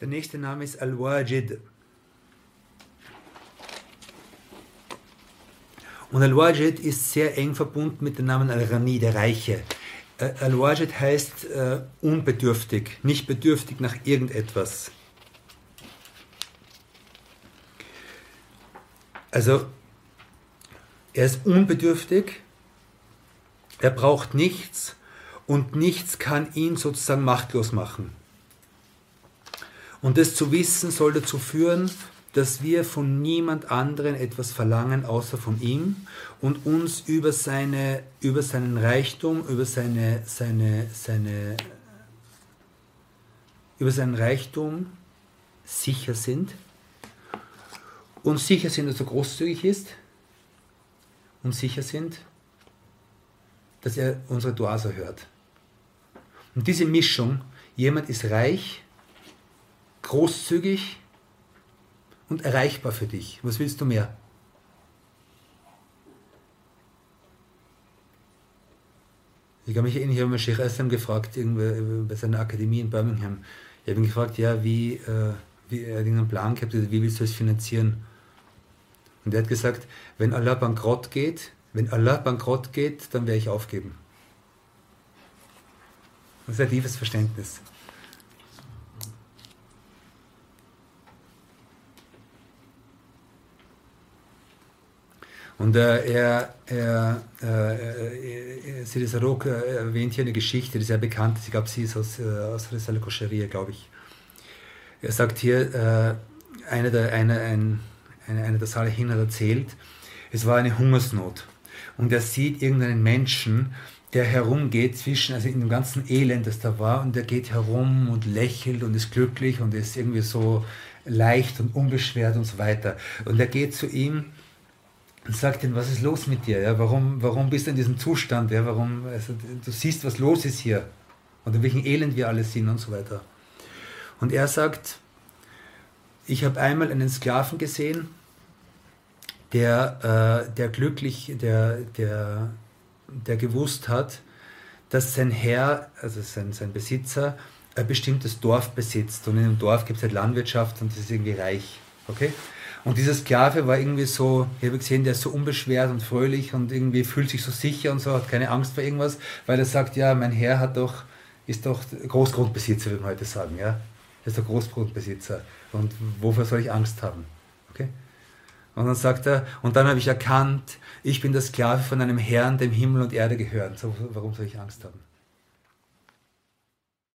Der nächste Name ist Al-Wajid. Und Al-Wajid ist sehr eng verbunden mit dem Namen Al-Ghani, der Reiche. Äh, Al-Wajid heißt äh, unbedürftig, nicht bedürftig nach irgendetwas. Also, er ist unbedürftig, er braucht nichts und nichts kann ihn sozusagen machtlos machen. Und das zu wissen soll dazu führen, dass wir von niemand anderen etwas verlangen außer von ihm und uns über, seine, über seinen Reichtum, über seine, seine, seine, über seinen Reichtum sicher sind und sicher sind, dass er großzügig ist und sicher sind, dass er unsere Duas erhört. Und diese Mischung, jemand ist reich, großzügig und erreichbar für dich. Was willst du mehr? Ich kann mich erinnern, ich habe mal Sheikh Assam gefragt, bei seiner Akademie in Birmingham. Ich habe ihn gefragt, ja, wie, äh, wie er hat einen Plan gehabt, wie willst du es finanzieren? Und er hat gesagt, wenn Allah bankrott geht, wenn Allah bankrott geht, dann werde ich aufgeben. Das ist ein tiefes Verständnis. Und äh, er, er, äh, äh, Sidi Sarok äh, erwähnt hier eine Geschichte, die sehr bekannt ist. Ich glaube, sie ist aus, äh, aus Risale Kosheria, glaube ich. Er sagt hier, äh, einer der, eine, ein, eine, eine der Salihin hat erzählt, es war eine Hungersnot. Und er sieht irgendeinen Menschen, der herumgeht zwischen, also in dem ganzen Elend, das da war, und der geht herum und lächelt und ist glücklich und ist irgendwie so leicht und unbeschwert und so weiter. Und er geht zu ihm und sagt ihm, was ist los mit dir? Ja? Warum, warum bist du in diesem Zustand? Ja? Warum, also, du siehst, was los ist hier und in welchem Elend wir alle sind und so weiter. Und er sagt, ich habe einmal einen Sklaven gesehen, der, äh, der glücklich, der, der, der gewusst hat, dass sein Herr, also sein, sein Besitzer, ein bestimmtes Dorf besitzt. Und in dem Dorf gibt es halt Landwirtschaft und das ist irgendwie reich. Okay? Und dieser Sklave war irgendwie so, ich habe gesehen, der ist so unbeschwert und fröhlich und irgendwie fühlt sich so sicher und so, hat keine Angst vor irgendwas, weil er sagt, ja, mein Herr hat doch, ist doch Großgrundbesitzer, würde man heute sagen, ja. Er ist der Großgrundbesitzer. Und wofür soll ich Angst haben? Okay? Und dann sagt er, und dann habe ich erkannt, ich bin der Sklave von einem Herrn, dem Himmel und Erde gehören. So, warum soll ich Angst haben?